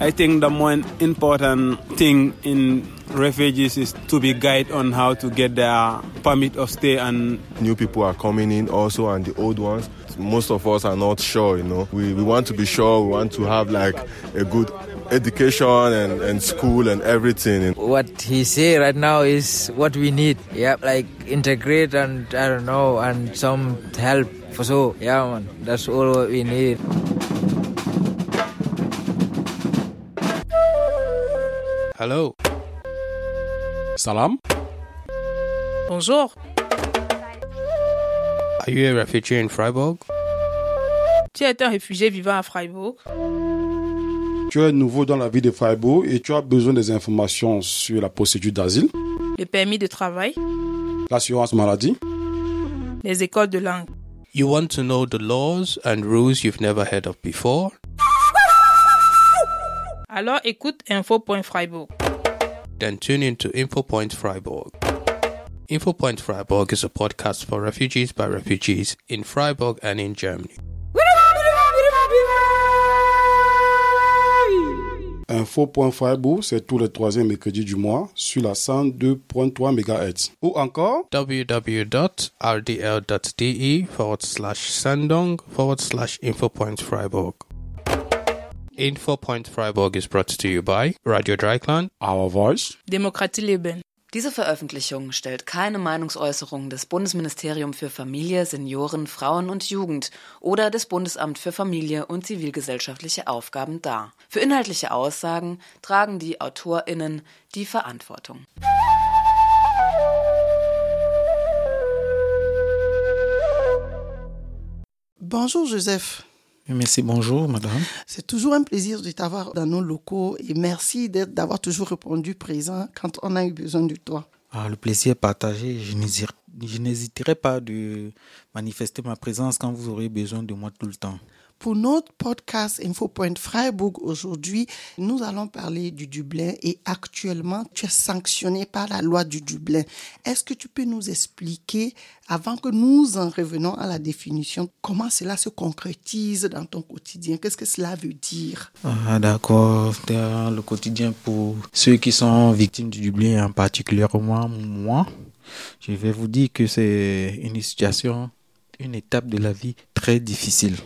I think the more important thing in refugees is to be guided on how to get their permit of stay and new people are coming in also and the old ones. Most of us are not sure you know. We, we want to be sure we want to have like a good education and, and school and everything. What he say right now is what we need. Yeah like integrate and i don't know and some help. For so yeah man that's all what we need Hello. Salam. Bonjour. Are you a refugee in Freiburg? Tu es un réfugié vivant à Freiburg. Tu es nouveau dans la ville de Freiburg et tu as besoin des informations sur la procédure d'asile, Le permis de travail. l'assurance maladie, Les écoles de langue. You want to know the laws and rules you've never heard of before? Alors écoute info.freiburg. Then tune in to InfoPoint Freiburg. InfoPoint Freiburg is a podcast for refugees by refugees in Freiburg and in Germany. Info.Freiburg, c'est tous les troisièmes mercredis du mois sur la 102.3 MHz. Ou encore, www.rdl.de forward slash sendong forward slash InfoPoint Freiburg. InfoPoint Freiburg is brought to you by Radio Dreikland, Our Voice, Demokratie leben. Diese Veröffentlichung stellt keine Meinungsäußerung des Bundesministerium für Familie, Senioren, Frauen und Jugend oder des Bundesamt für Familie und zivilgesellschaftliche Aufgaben dar. Für inhaltliche Aussagen tragen die AutorInnen die Verantwortung. Bonjour Joseph. Merci, bonjour madame. C'est toujours un plaisir de t'avoir dans nos locaux et merci d'avoir toujours répondu présent quand on a eu besoin de toi. Ah, le plaisir est partagé. Je n'hésite- je n'hésiterai pas de manifester ma présence quand vous aurez besoin de moi tout le temps. Pour notre podcast InfoPoint Freiburg aujourd'hui, nous allons parler du Dublin et actuellement, tu es sanctionné par la loi du Dublin. Est-ce que tu peux nous expliquer, avant que nous en revenons à la définition, comment cela se concrétise dans ton quotidien? Qu'est-ce que cela veut dire? Ah, d'accord. Dans le quotidien pour ceux qui sont victimes du Dublin, en particulièrement moi, je vais vous dire que c'est une situation, une étape de la vie très difficile.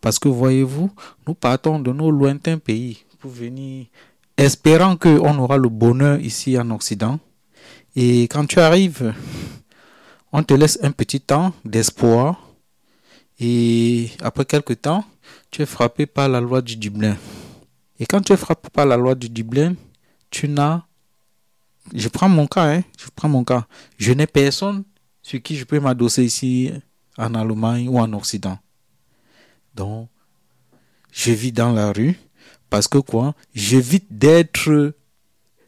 Parce que voyez-vous, nous partons de nos lointains pays pour venir espérant qu'on aura le bonheur ici en Occident. Et quand tu arrives, on te laisse un petit temps d'espoir. Et après quelques temps, tu es frappé par la loi du Dublin. Et quand tu es frappé par la loi du Dublin, tu n'as... Je prends mon cas, hein, je prends mon cas. Je n'ai personne sur qui je peux m'adosser ici en Allemagne ou en Occident. Donc, je vis dans la rue parce que quoi? J'évite d'être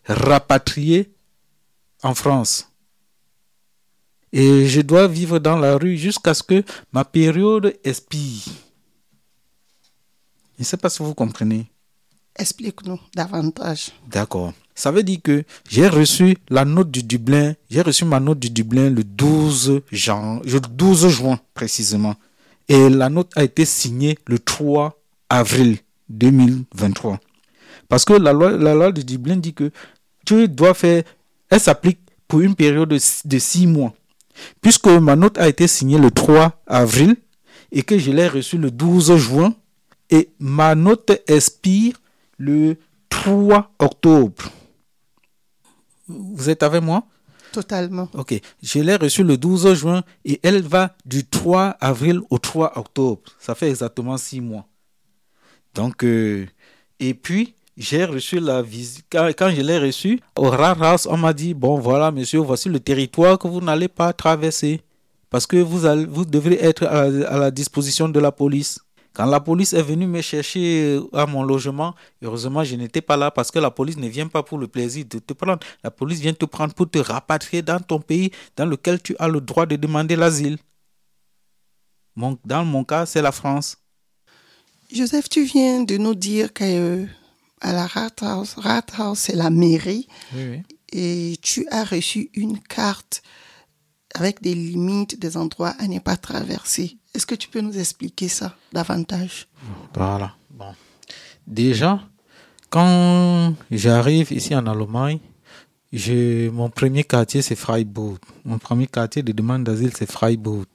rapatrié en France. Et je dois vivre dans la rue jusqu'à ce que ma période expire. Je ne sais pas si vous comprenez. Explique-nous davantage. D'accord. Ça veut dire que j'ai reçu la note du Dublin, j'ai reçu ma note du Dublin le 12, jan- le 12 juin précisément. Et la note a été signée le 3 avril 2023. Parce que la loi, la du Dublin dit que tu dois faire, elle s'applique pour une période de, six- de six mois. Puisque ma note a été signée le 3 avril et que je l'ai reçue le 12 juin et ma note expire le 3 octobre. Vous êtes avec moi? Totalement. Ok. Je l'ai reçue le 12 juin et elle va du 3 avril au 3 octobre. Ça fait exactement six mois. Donc, euh, et puis, j'ai reçu la visite. Quand, je l'ai reçue, au Rathaus, on m'a dit Bon, voilà, monsieur, voici le territoire que vous n'allez pas traverser. Parce que vous, allez, vous devrez être à la disposition de la police. Quand la police est venue me chercher à mon logement, heureusement, je n'étais pas là parce que la police ne vient pas pour le plaisir de te prendre. La police vient te prendre pour te rapatrier dans ton pays dans lequel tu as le droit de demander l'asile. Dans mon cas, c'est la France. Joseph, tu viens de nous dire que euh, à la Rathaus, Rathaus c'est la mairie, Oui, oui. et tu as reçu une carte avec des limites, des endroits à ne pas traverser. Est-ce que tu peux nous expliquer ça davantage? Voilà. Bon. Déjà, Quand j'arrive ici en Allemagne, mon premier quartier c'est Freiburg. Mon premier quartier de demande d'asile c'est Freiburg.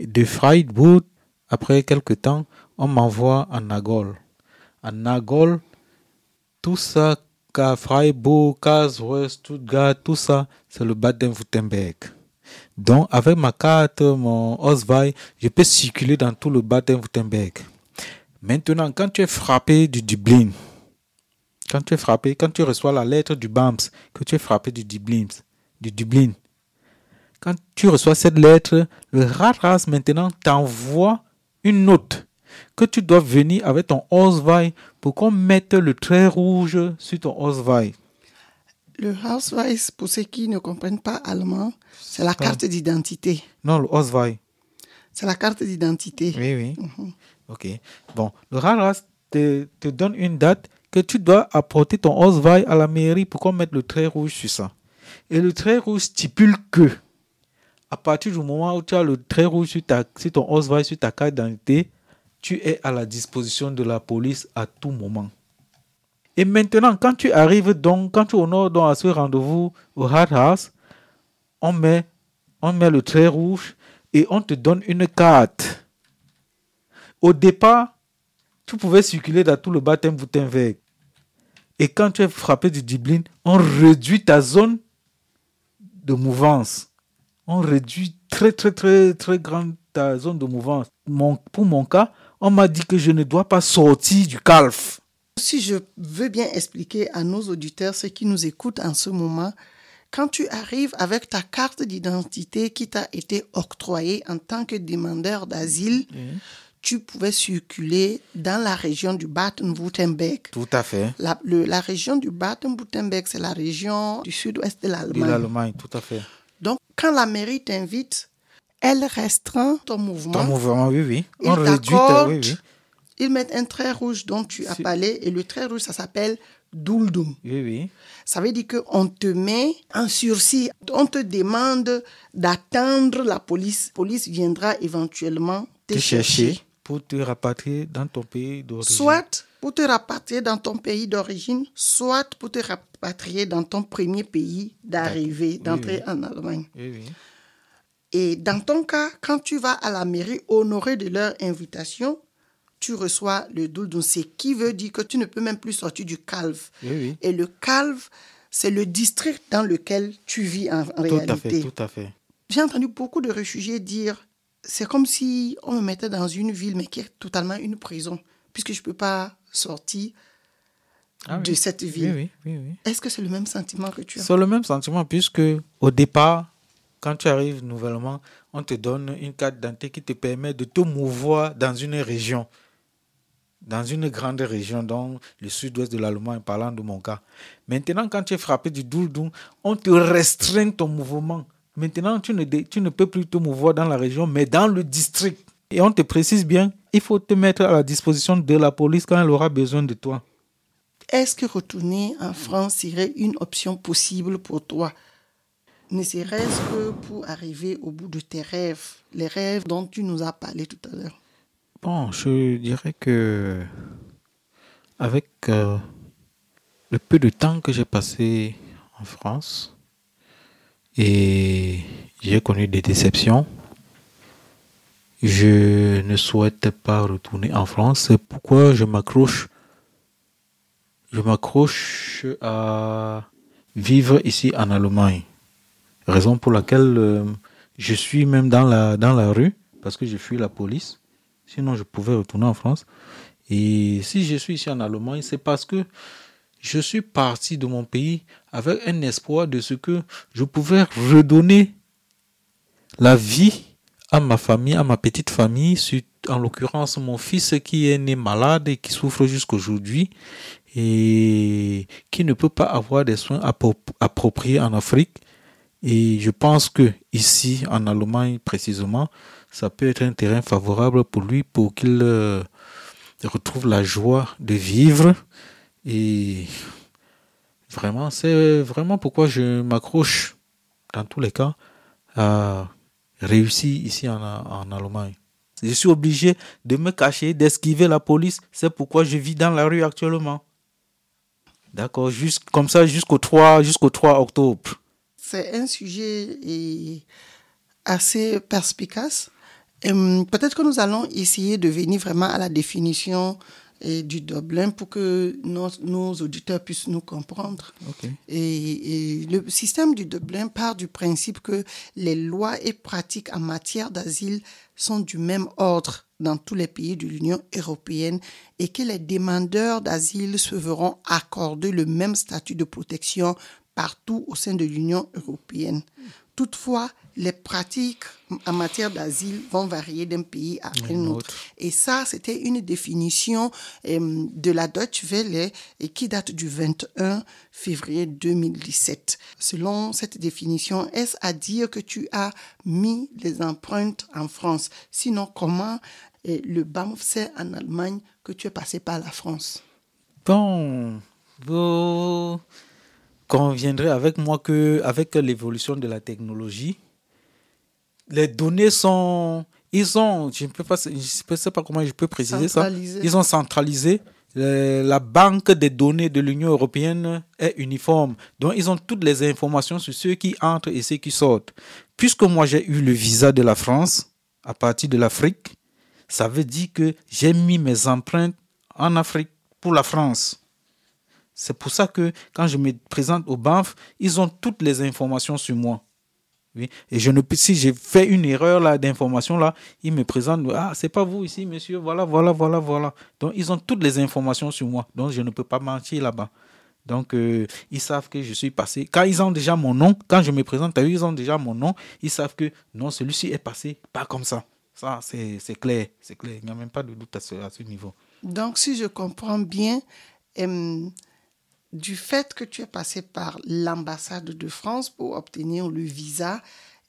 De Freiburg, après quelques temps, on m'envoie à Nagol. À Nagol, tout ça, Freiburg, Karlsruhe, Stuttgart, tout ça, c'est le Baden-Württemberg. Donc, avec ma carte, mon Oswald, je peux circuler dans tout le Baden-Württemberg. Maintenant, quand tu es frappé du Dublin, quand tu es frappé, quand tu reçois la lettre du BAMS, que tu es frappé du Dublin, du Dublin, quand tu reçois cette lettre, le RATRAS maintenant t'envoie une note que tu dois venir avec ton Oswald pour qu'on mette le trait rouge sur ton Oswald. Le Ausweis, pour ceux qui ne comprennent pas allemand, c'est la carte d'identité. Non, le Oswald. C'est la carte d'identité. Oui, oui. Ok. Bon, le RATRAS te, te donne une date que tu dois apporter ton Oswald à la mairie pour qu'on mette le trait rouge sur ça. Et le trait rouge stipule que, à partir du moment où tu as le trait rouge sur, ta, sur ton Oswald, sur ta carte d'identité, tu es à la disposition de la police à tout moment. Et maintenant, quand tu arrives donc, quand tu honores donc à ce rendez-vous au Hard House, on met, on met le trait rouge et on te donne une carte. Au départ, tu pouvais circuler dans tout le baptême Württemberg. Et quand tu es frappé du Dublin, on réduit ta zone de mouvance. On réduit très, très, très, très grande ta zone de mouvance. Pour mon cas, on m'a dit que je ne dois pas sortir du calf. Si je veux bien expliquer à nos auditeurs, ceux qui nous écoutent en ce moment, quand tu arrives avec ta carte d'identité qui t'a été octroyée en tant que demandeur d'asile, tu pouvais circuler dans la région du Baden-Württemberg. Tout à fait. La, le- la région du Baden-Württemberg, c'est la région du sud-ouest de De l'Allemagne. l'Allemagne, tout à fait. Donc, quand la mairie t'invite, elle restreint ton mouvement. Ton mouvement, oui, oui. On réduit Oui, oui. Ils mettent un trait rouge dont tu as parlé, et le trait rouge, ça s'appelle Duldum. Oui, oui. Ça veut dire qu'on te met en sursis. On te demande d'attendre la police. La police viendra éventuellement te, Te chercher. chercher pour te rapatrier dans ton pays d'origine. Soit pour te rapatrier dans ton pays d'origine, soit pour te rapatrier dans ton premier pays d'arrivée, d'entrée en Allemagne. Oui, oui. Et dans ton cas, quand tu vas à la mairie honorer de leur invitation, tu reçois le douldun, ce qui veut dire que tu ne peux même plus sortir du calve. Oui, oui. Et le calve, c'est le district dans lequel tu vis en, en Tout réalité. à fait, tout à fait. J'ai entendu beaucoup de réfugiés dire c'est comme si on me mettait dans une ville, mais qui est totalement une prison, puisque je ne peux pas sortir Ah de oui. cette ville. Oui, oui, oui, oui. Est-ce que c'est le même sentiment que tu as? C'est le même sentiment puisque au départ, quand tu arrives nouvellement, on te donne une carte d'identité qui te permet de te mouvoir dans une région, dans une grande région, dans le sud-ouest de l'Allemagne, parlant de mon cas. Maintenant, quand tu es frappé du douldou, on te restreint ton mouvement. Maintenant, tu ne, tu ne peux plus te mouvoir dans la région, mais dans le district. Et on te précise bien, il faut te mettre à la disposition de la police quand elle aura besoin de toi. Est-ce que retourner en France serait une option possible pour toi? Ne serait-ce que pour arriver au bout de tes rêves, les rêves dont tu nous as parlé tout à l'heure Bon, je dirais que avec euh, le peu de temps que j'ai passé en France et j'ai connu des déceptions, je ne souhaite pas retourner en France. C'est pourquoi je m'accroche. Je m'accroche à vivre ici en Allemagne. Raison pour laquelle euh, je suis même dans la, dans la rue parce que je fuis la police. Sinon, je pouvais retourner en France. Et si je suis ici en Allemagne, c'est parce que je suis parti de mon pays avec un espoir de ce que je pouvais redonner la vie à ma famille, à ma petite famille, en l'occurrence mon fils qui est né malade et qui souffre jusqu'aujourd'hui et qui ne peut pas avoir des soins appro- appropriés en Afrique. Et je pense que ici, en Allemagne précisément, ça peut être un terrain favorable pour lui pour qu'il euh, retrouve la joie de vivre. Et vraiment, c'est vraiment pourquoi je m'accroche, dans tous les cas, à réussir ici en, Allemagne. Je suis obligé de me cacher, d'esquiver la police. C'est pourquoi je vis dans la rue actuellement. D'accord, comme ça jusqu'au 3, jusqu'au 3 octobre. C'est un sujet assez perspicace. Hum, peut-être que nous allons essayer de venir vraiment à la définition et du Dublin pour que nos, nos auditeurs puissent nous comprendre. Et, et, le système du Dublin part du principe que les lois et pratiques en matière d'asile sont du même ordre dans tous les pays de l'Union européenne et que les demandeurs d'asile se verront accorder le même statut de protection partout au sein de l'Union européenne. Toutefois, les pratiques en matière d'asile vont varier d'un pays à un autre. Et ça, c'était une définition euh, de la Deutsche Welle et qui date du 21 février 2017. Selon cette définition, est-ce à dire que tu as mis les empreintes en France? Sinon, comment euh, le BAMF sait en Allemagne que tu es passé par la France? Bon, vous conviendrez avec moi que avec l'évolution de la technologie, les données sont, ils ont, je ne peux pas, je sais pas comment je peux préciser ça, ils ont centralisé. La banque des données de l'Union européenne est uniforme. Donc, ils ont toutes les informations sur ceux qui entrent et ceux qui sortent. Puisque moi, j'ai eu le visa de la France à partir de l'Afrique, ça veut dire que j'ai mis mes empreintes en Afrique pour la France. C'est pour ça que quand je me présente au BANF, ils ont toutes les informations sur moi. Oui. Et je ne, si j'ai fait une erreur là d'information là, ils me présentent ah c'est pas vous ici monsieur voilà voilà voilà voilà. Donc ils ont toutes les informations sur moi donc je ne peux pas mentir là-bas. Donc euh, ils savent que je suis passé. Quand ils ont déjà mon nom, quand je me présente à eux, ils ont déjà mon nom. Ils savent que non celui-ci est passé pas comme ça. Ça c'est clair c'est clair. Il n'y a même pas de doute à ce, niveau. Donc si je comprends bien. Euh du fait que tu es passé par l'ambassade de France pour obtenir le visa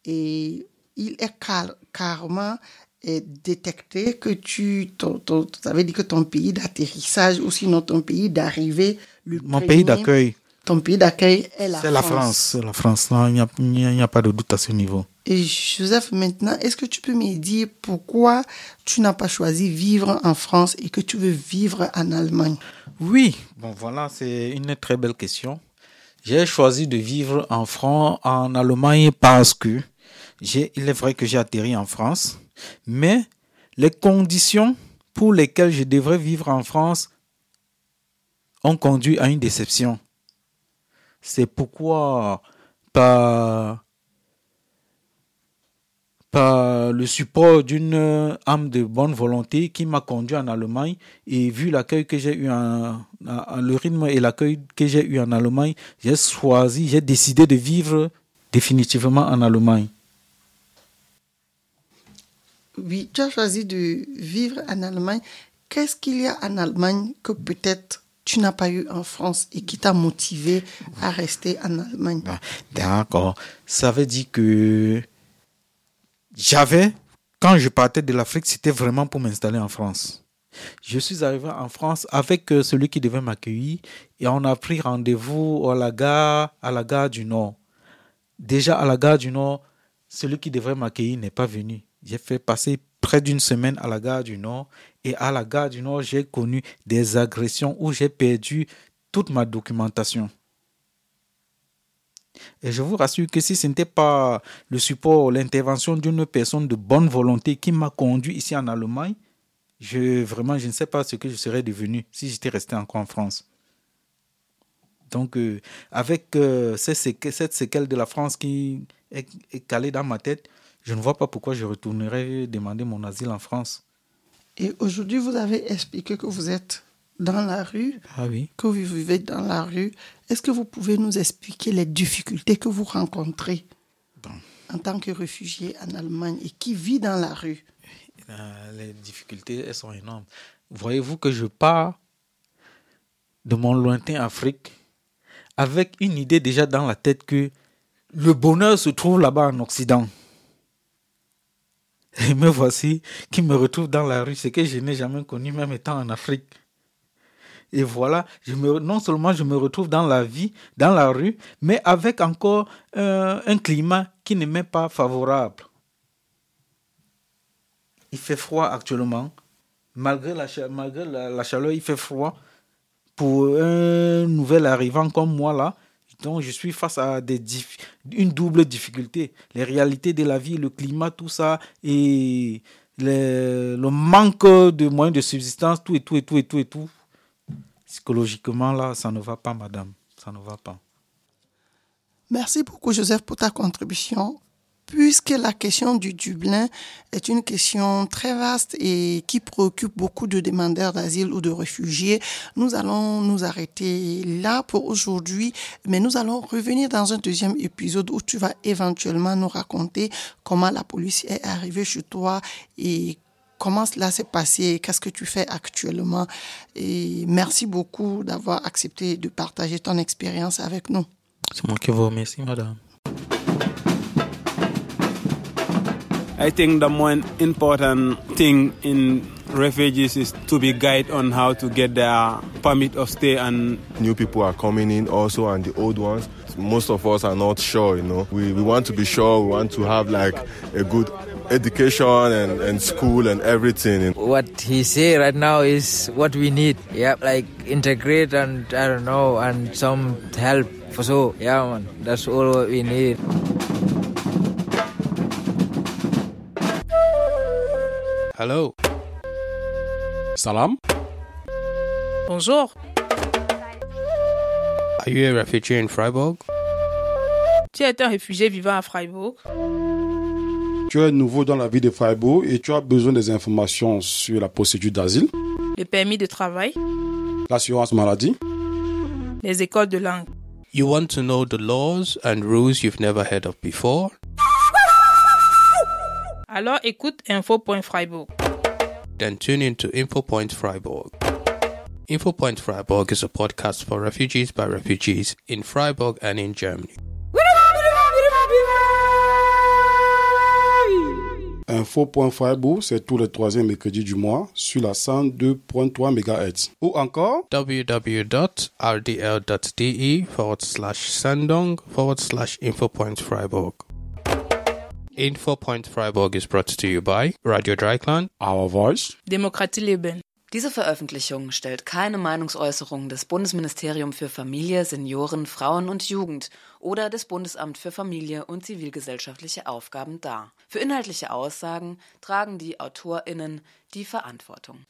et il est carrément détecté que tu, avais dit que ton pays d'atterrissage ou sinon ton pays d'arrivée, mon pays d'accueil, ton pays d'accueil est la France. C'est la France, la France. il n'y a, a, pas de doute à ce niveau. Et Joseph, maintenant, est-ce que tu peux me dire pourquoi tu n'as pas choisi vivre en France et que tu veux vivre en Allemagne? Oui, bon voilà, c'est une très belle question. J'ai choisi de vivre en France, en Allemagne parce que il est vrai que j'ai atterri en France, mais les conditions pour lesquelles je devrais vivre en France ont conduit à une déception. C'est pourquoi, par le support d'une âme de bonne volonté qui m'a conduit en Allemagne et vu l'accueil que j'ai eu en, le et l'accueil que j'ai eu en Allemagne, j'ai choisi, j'ai décidé de vivre définitivement en Allemagne. Oui, tu as choisi de vivre en Allemagne. Qu'est-ce qu'il y a en Allemagne que peut-être tu n'as pas eu en France et qui t'a motivé à rester en Allemagne ah, D'accord. Ça veut dire que j'avais, quand je partais de l'Afrique, c'était vraiment pour m'installer en France. Je suis arrivé en France avec euh, celui qui devait m'accueillir et on a pris rendez-vous à la gare, à la gare du Nord. Déjà à la gare du Nord, celui qui devrait m'accueillir n'est pas venu. J'ai fait passer près d'une semaine à la gare du Nord et à la gare du Nord, j'ai connu des agressions où j'ai perdu toute ma documentation. Et je vous rassure que si ce n'était pas le support, l'intervention d'une personne de bonne volonté qui m'a conduit ici en Allemagne, je, vraiment, je ne sais pas ce que je serais devenu si j'étais resté encore en France. Donc, euh, avec euh, cette séquelle de la France qui est, est, calée dans ma tête, je ne vois pas pourquoi je retournerais demander mon asile en France. Et aujourd'hui, vous avez expliqué que vous êtes dans la rue, ah oui. que vous vivez dans la rue. Est-ce que vous pouvez nous expliquer les difficultés que vous rencontrez en tant que réfugié en Allemagne et qui vit dans la rue? Euh, Les difficultés, elles sont énormes. Voyez-vous que je pars de mon lointain Afrique avec une idée déjà dans la tête que le bonheur se trouve là-bas en Occident. Et me voici qui me retrouve dans la rue, ce que je n'ai jamais connu même étant en Afrique. Et voilà, je me, non seulement je me retrouve dans la vie, dans la rue, mais avec encore euh, un climat qui ne m'est pas favorable. Il fait froid actuellement. Malgré la, malgré la, chaleur, il fait froid. pour un nouvel arrivant comme moi là, donc je suis face à des une double difficulté. Les réalités de la vie, le climat, tout ça, et le, le manque de moyens de subsistance, tout et tout et tout et tout et tout. Psychologiquement là, ça ne va pas, madame. Ça ne va pas. Merci beaucoup, Joseph, pour ta contribution puisque la question du Dublin est une question très vaste et qui préoccupe beaucoup de demandeurs d'asile ou de réfugiés, nous allons nous arrêter là pour aujourd'hui, mais nous allons revenir dans un deuxième épisode où tu vas éventuellement nous raconter comment la police est arrivée chez toi et comment cela s'est passé, qu'est-ce que tu fais actuellement. Et merci beaucoup d'avoir accepté de partager ton expérience avec nous. C'est moi qui vous remercie, madame. I think the most important thing in refugees is to be guided on how to get their permit of stay and new people are coming in also and the old ones. Most of us are not sure you know. We, we want to be sure we want to have like a good education and, and school and everything. What he say right now is what we need. Yeah like integrate and i don't know and some help. For so yeah man that's all we need Hello. Salam? Bonjour. Are you a refugee in Freiburg? Tu es un réfugié vivant à Freiburg. Tu es nouveau dans la ville de Freiburg et tu as besoin des informations sur la procédure d'asile, Le permis de travail. l'assurance maladie? Les écoles de langue. You want to know the laws and rules you've never heard of before? Alors écoute info.freiburg. Then tune in to InfoPoint Freiburg. InfoPoint Freiburg is a podcast for refugees by refugees in Freiburg and in Germany. Info.freiburg, c'est tous les troisièmes mercredis du mois sur la 102.3 MHz. Ou encore www.rdl.de forward slash sendung forward slash InfoPoint Freiburg. InfoPoint Freiburg is brought to you by Radio Dreikland, Our Voice. Demokratie leben. Diese Veröffentlichung stellt keine Meinungsäußerung des Bundesministerium für Familie, Senioren, Frauen und Jugend oder des Bundesamt für Familie und zivilgesellschaftliche Aufgaben dar. Für inhaltliche Aussagen tragen die AutorInnen die Verantwortung.